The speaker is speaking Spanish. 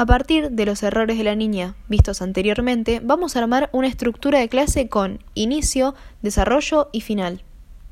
A partir de los errores de la niña vistos anteriormente, vamos a armar una estructura de clase con inicio, desarrollo y final.